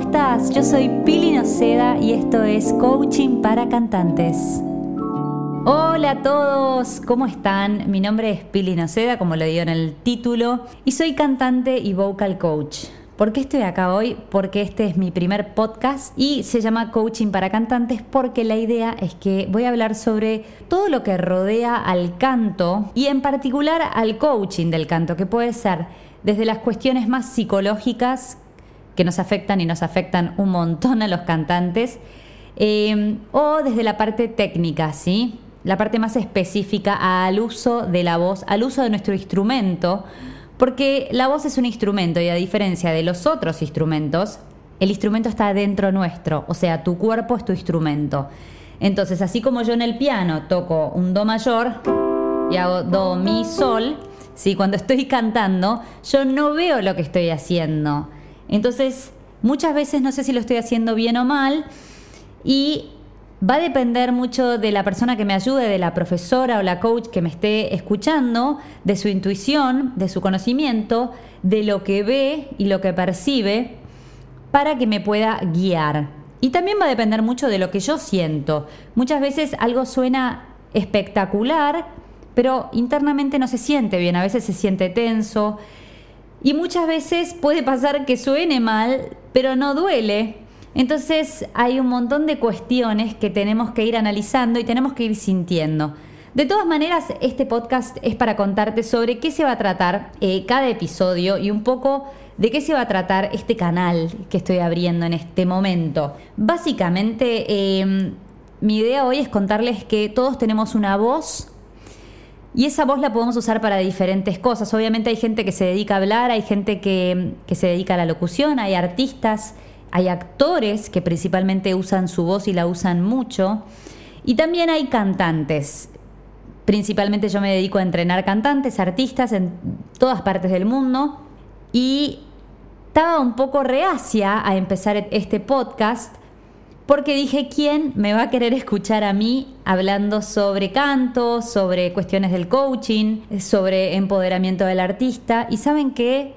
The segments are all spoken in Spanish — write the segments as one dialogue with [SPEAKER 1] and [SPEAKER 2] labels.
[SPEAKER 1] estás? Yo soy Pili Noceda y esto es Coaching para Cantantes. Hola a todos, ¿cómo están? Mi nombre es Pili Noceda, como lo digo en el título, y soy cantante y vocal coach. ¿Por qué estoy acá hoy? Porque este es mi primer podcast y se llama Coaching para Cantantes porque la idea es que voy a hablar sobre todo lo que rodea al canto y en particular al coaching del canto, que puede ser desde las cuestiones más psicológicas que nos afectan y nos afectan un montón a los cantantes, eh, o desde la parte técnica, ¿sí? La parte más específica al uso de la voz, al uso de nuestro instrumento porque la voz es un instrumento y a diferencia de los otros instrumentos, el instrumento está dentro nuestro, o sea, tu cuerpo es tu instrumento. Entonces, así como yo en el piano toco un do mayor y hago do mi sol, ¿sí? cuando estoy cantando, yo no veo lo que estoy haciendo. Entonces, muchas veces no sé si lo estoy haciendo bien o mal y Va a depender mucho de la persona que me ayude, de la profesora o la coach que me esté escuchando, de su intuición, de su conocimiento, de lo que ve y lo que percibe, para que me pueda guiar. Y también va a depender mucho de lo que yo siento. Muchas veces algo suena espectacular, pero internamente no se siente bien, a veces se siente tenso. Y muchas veces puede pasar que suene mal, pero no duele entonces hay un montón de cuestiones que tenemos que ir analizando y tenemos que ir sintiendo. De todas maneras, este podcast es para contarte sobre qué se va a tratar eh, cada episodio y un poco de qué se va a tratar este canal que estoy abriendo en este momento. Básicamente, em, mi idea hoy es contarles que todos tenemos una voz y esa voz la podemos usar para diferentes cosas. Obviamente hay gente que se dedica a hablar, hay gente que, que se dedica a la locución, hay artistas hay actores que principalmente usan su voz y la usan mucho. Y también hay cantantes. Principalmente yo me dedico a entrenar cantantes, artistas en todas partes del mundo. Y estaba un poco reacia a empezar este podcast porque dije, ¿quién me va a querer escuchar a mí hablando sobre canto, sobre cuestiones del coaching, sobre empoderamiento del artista? Y saben que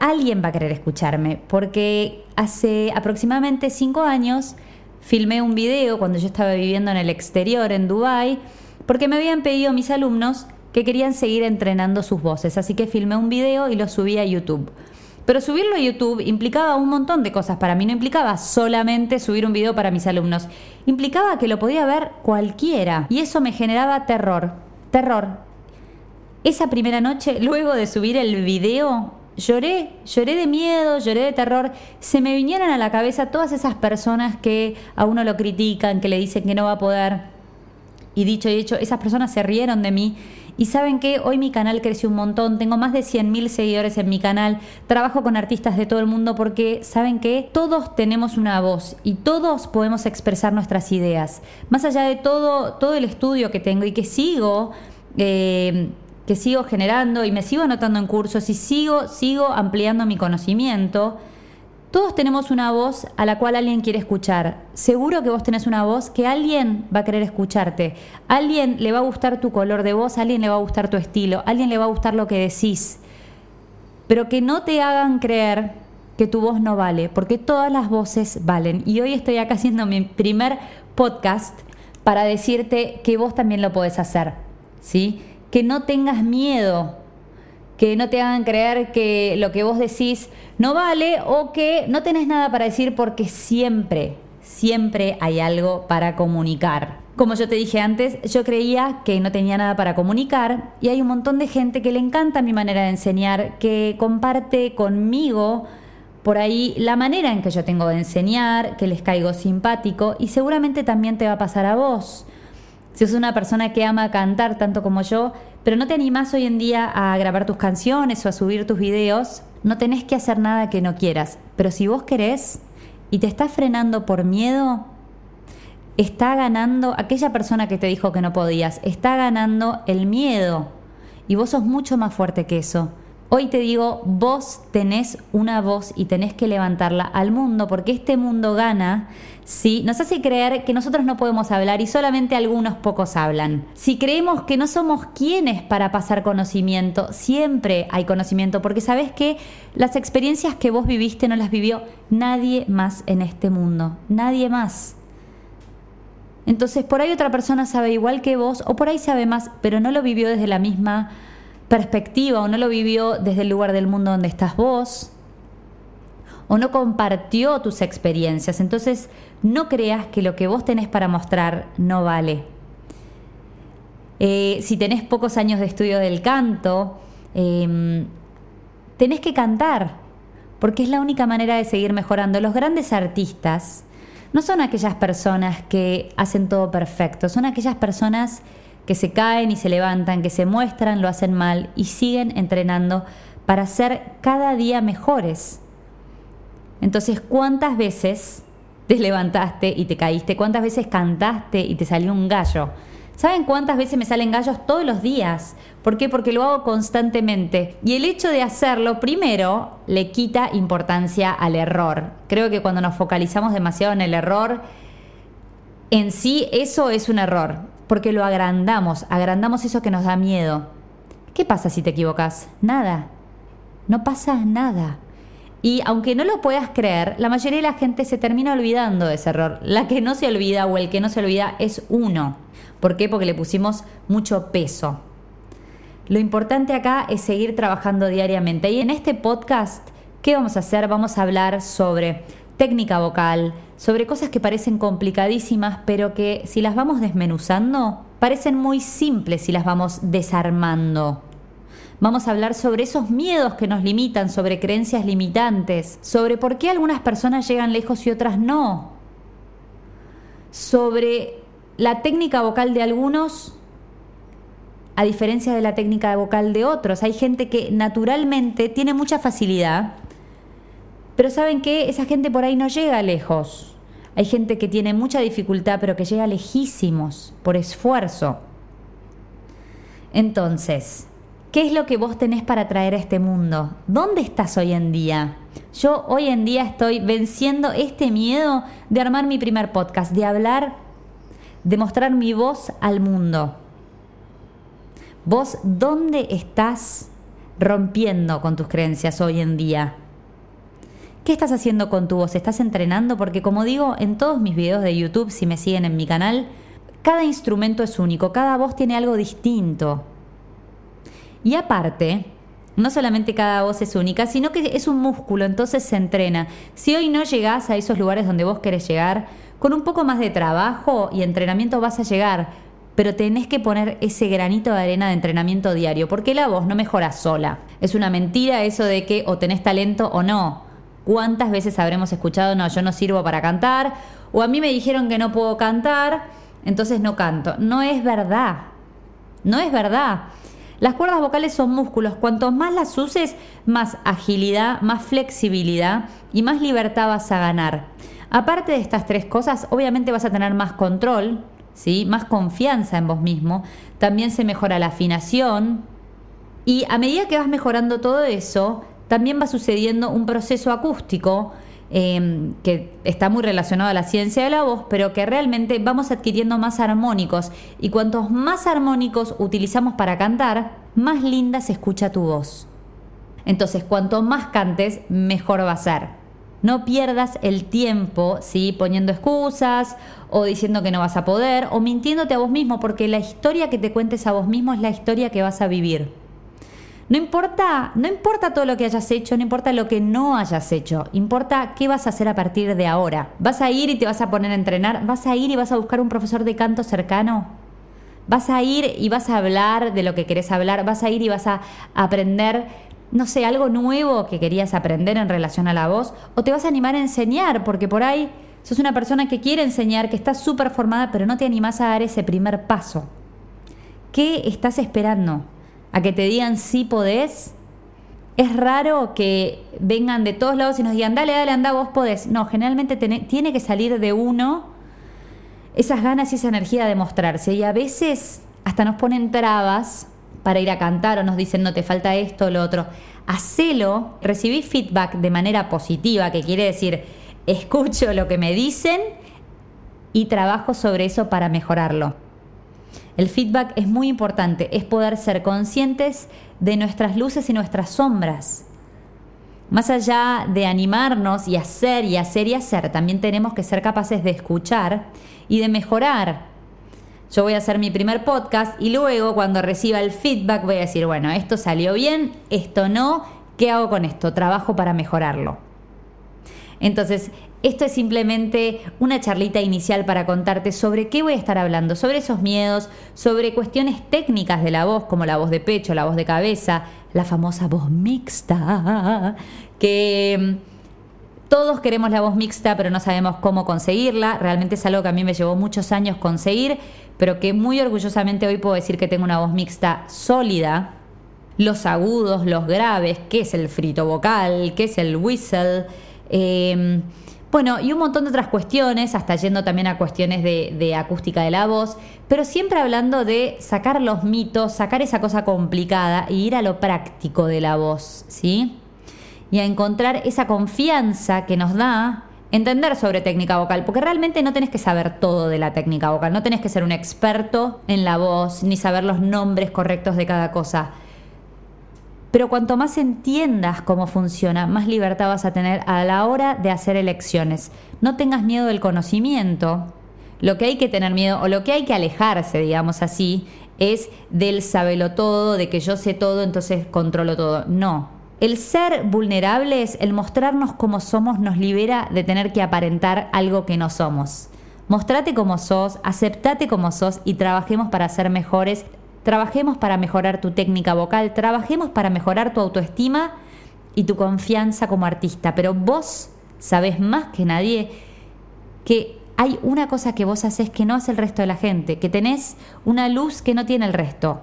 [SPEAKER 1] alguien va a querer escucharme, porque hace aproximadamente cinco años filmé un video cuando yo estaba viviendo en el exterior, en Dubai, porque me habían pedido mis alumnos que querían seguir entrenando sus voces, así que filmé un video y lo subí a YouTube. Pero subirlo a YouTube implicaba un montón de cosas para mí, no implicaba solamente subir un video para mis alumnos, implicaba que lo podía ver cualquiera y eso me generaba terror, terror. Esa primera noche, luego de subir el video, lloré, lloré de miedo, lloré de terror. Se me vinieron a la cabeza todas esas personas que a uno lo critican, que le dicen que no va a poder. Y dicho y hecho, esas personas se rieron de mí. Y saben que hoy mi canal creció un montón, tengo más de 100.000 seguidores en mi canal, trabajo con artistas de todo el mundo porque saben que todos tenemos una voz y todos podemos expresar nuestras ideas. Más allá de todo, todo el estudio que tengo y que sigo eh, que sigo generando y me sigo anotando en cursos y sigo, sigo ampliando mi conocimiento, todos tenemos una voz a la cual alguien quiere escuchar. Seguro que vos tenés una voz que alguien va a querer escucharte. alguien le va a gustar tu color de voz, alguien le va a gustar tu estilo, alguien le va a gustar lo que decís. Pero que no te hagan creer que tu voz no vale, porque todas las voces valen. Y hoy estoy acá haciendo mi primer podcast para decirte que vos también lo podés hacer. ¿Sí? que no tengas miedo, que no te hagan creer que lo que vos decís no vale o que no tenés nada para decir porque siempre, siempre hay algo para comunicar. Como yo te dije antes, yo creía que no tenía nada para comunicar y hay un montón de gente que le encanta mi manera de enseñar, que comparte conmigo por ahí la manera en que yo tengo de enseñar, que les caigo simpático y seguramente también te va a pasar a vos. Si sos una persona que ama cantar tanto como yo, pero no te animás hoy en día a grabar tus canciones o a subir tus videos, no tenés que hacer nada que no quieras. Pero si vos querés y te estás frenando por miedo, está ganando aquella persona que te dijo que no podías, está ganando el miedo. Y vos sos mucho más fuerte que eso. Hoy te digo, vos tenés una voz y tenés que levantarla al mundo porque este mundo gana si nos hace creer que nosotros no podemos hablar y solamente algunos pocos hablan. Si creemos que no somos quienes para pasar conocimiento, siempre hay conocimiento porque sabes que las experiencias que vos viviste no las vivió nadie más en este mundo, nadie más. Entonces por ahí otra persona sabe igual que vos o por ahí sabe más, pero no lo vivió desde la misma perspectiva o no lo vivió desde el lugar del mundo donde estás vos o no compartió tus experiencias. Entonces, no creas que lo que vos tenés para mostrar no vale. Eh, si tenés pocos años de estudio del canto, em, tenés que cantar, porque es la única manera de seguir mejorando. Los grandes artistas no son aquellas personas que hacen todo perfecto, son aquellas personas que se caen y se levantan, que se muestran, lo hacen mal y siguen entrenando para ser cada día mejores. Entonces, ¿cuántas veces te levantaste y te caíste? ¿Cuántas veces cantaste y te salió un gallo? ¿Saben cuántas veces me salen gallos todos los días? ¿Por qué? Porque lo hago constantemente. Y el hecho de hacerlo, primero, le quita importancia al error. Creo que cuando nos focalizamos demasiado en el error, en sí eso es un error porque lo agrandamos, agrandamos eso que nos da miedo. ¿Qué pasa si te equivocas? Nada. No pasa nada. Y aunque no lo puedas creer, la mayoría de la gente se termina olvidando de ese error. La que no se olvida o el que no se olvida es uno. ¿Por qué? Porque le pusimos mucho peso. Lo importante acá es seguir trabajando diariamente. Y en este podcast, ¿qué vamos a hacer? Vamos a hablar sobre técnica vocal, sobre cosas que parecen complicadísimas, pero que si las vamos desmenuzando, parecen muy simples si las vamos desarmando. Vamos a hablar sobre esos miedos que nos limitan, sobre creencias limitantes, sobre por qué algunas personas llegan lejos y otras no, sobre la técnica vocal de algunos a diferencia de la técnica vocal de otros. Hay gente que naturalmente tiene mucha facilidad pero saben que esa gente por ahí no llega lejos. Hay gente que tiene mucha dificultad, pero que llega lejísimos por esfuerzo. Entonces, ¿qué es lo que vos tenés para traer a este mundo? ¿Dónde estás hoy en día? Yo hoy en día estoy venciendo este miedo de armar mi primer podcast, de hablar, de mostrar mi voz al mundo. ¿Vos dónde estás rompiendo con tus creencias hoy en día? ¿Qué estás haciendo con tu voz? ¿Estás entrenando? Porque como digo en todos mis videos de YouTube, si me siguen en mi canal, cada instrumento es único, cada voz tiene algo distinto. Y aparte, no solamente cada voz es única, sino que es un músculo, entonces se entrena. Si hoy no llegás a esos lugares donde vos querés llegar, con un poco más de trabajo y entrenamiento vas a llegar, pero tenés que poner ese granito de arena de entrenamiento diario, porque la voz no mejora sola. Es una mentira eso de que o tenés talento o no. ¿Cuántas veces habremos escuchado, no, yo no sirvo para cantar? O a mí me dijeron que no puedo cantar, entonces no canto. No es verdad. No es verdad. Las cuerdas vocales son músculos. Cuanto más las uses, más agilidad, más flexibilidad y más libertad vas a ganar. Aparte de estas tres cosas, obviamente vas a tener más control, ¿sí? más confianza en vos mismo. También se mejora la afinación. Y a medida que vas mejorando todo eso, también va sucediendo un proceso acústico em, que está muy relacionado a la ciencia de la voz, pero que realmente vamos adquiriendo más armónicos y cuantos más armónicos utilizamos para cantar, más linda se escucha tu voz. Entonces, cuanto más cantes, mejor va a ser. No pierdas el tiempo, ¿sí? Poniendo excusas o diciendo que no vas a poder o mintiéndote a vos mismo, porque la historia que te cuentes a vos mismo es la historia que vas a vivir. No importa, no importa todo lo que hayas hecho, no importa lo que no hayas hecho, importa qué vas a hacer a partir de ahora. ¿Vas a ir y te vas a poner a entrenar? ¿Vas a ir y vas a buscar un profesor de canto cercano? ¿Vas a ir y vas a hablar de lo que querés hablar? ¿Vas a ir y vas a aprender, no sé, algo nuevo que querías aprender en relación a la voz? ¿O te vas a animar a enseñar? Porque por ahí sos una persona que quiere enseñar, que está súper formada, pero no te animás a dar ese primer paso. ¿Qué estás esperando? A que te digan si podés, es raro que vengan de todos lados y nos digan, dale, dale, anda, vos podés. No, generalmente tiene que salir de uno esas ganas y esa energía de mostrarse. Y a veces hasta nos ponen trabas para ir a cantar o nos dicen, no te falta esto o lo otro. hacelo, recibí feedback de manera positiva, que quiere decir, escucho lo que me dicen y trabajo sobre eso para mejorarlo. El feedback es muy importante, es poder ser conscientes de nuestras luces y nuestras sombras. Más allá de animarnos y hacer y hacer y hacer, también tenemos que ser capaces de escuchar y de mejorar. Yo voy a hacer mi primer podcast y luego cuando reciba el feedback voy a decir, bueno, esto salió bien, esto no, ¿qué hago con esto? Trabajo para mejorarlo. Entonces, esto es simplemente una charlita inicial para contarte sobre qué voy a estar hablando, sobre esos miedos, sobre cuestiones técnicas de la voz, como la voz de pecho, la voz de cabeza, la famosa voz mixta, que mm, todos queremos la voz mixta, pero no sabemos cómo conseguirla. Realmente es algo que a mí me llevó muchos años conseguir, pero que muy orgullosamente hoy puedo decir que tengo una voz mixta sólida. Los agudos, los graves, qué es el frito vocal, qué es el whistle. Eh, bueno, y un montón de otras cuestiones, hasta yendo también a cuestiones de, acústica de la voz, pero siempre hablando de sacar los mitos, sacar esa cosa complicada y ir a lo práctico de la voz, ¿sí? Y a encontrar esa confianza que nos da entender sobre técnica vocal, porque realmente no tenés que saber todo de la técnica vocal, no tenés que ser un experto en la voz, ni saber los nombres correctos de cada cosa. Pero cuanto más entiendas cómo funciona, más libertad vas a tener a la hora de hacer elecciones. No tengas miedo del conocimiento. Lo que hay que tener miedo o lo que hay que alejarse, digamos así, es del sabelo todo, de que yo sé todo, entonces controlo todo. No. El ser vulnerables, el mostrarnos como somos, nos libera de tener que aparentar algo que no somos. Mostrate como sos, aceptate como sos y trabajemos para ser mejores Trabajemos para mejorar tu técnica vocal, trabajemos para mejorar tu autoestima y tu confianza como artista. Pero vos sabés más que nadie que hay una cosa que vos haces que no hace el resto de la gente, que tenés una luz que no tiene el resto.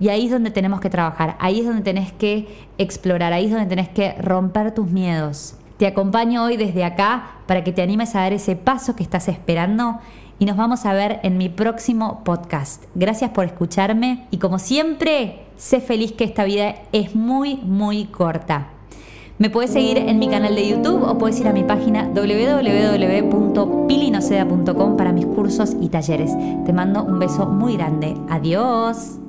[SPEAKER 1] Y ahí es donde tenemos que trabajar, ahí es donde tenés que explorar, ahí es donde tenés que romper tus miedos. Te acompaño hoy desde acá para que te animes a dar ese paso que estás esperando y nos vamos a ver en mi próximo podcast. Gracias por escucharme y como siempre, sé feliz que esta vida es muy, muy corta. Me puedes seguir en mi canal de YouTube o puedes ir a mi página www.pilinoceda.com para mis cursos y talleres. Te mando un beso muy grande. Adiós.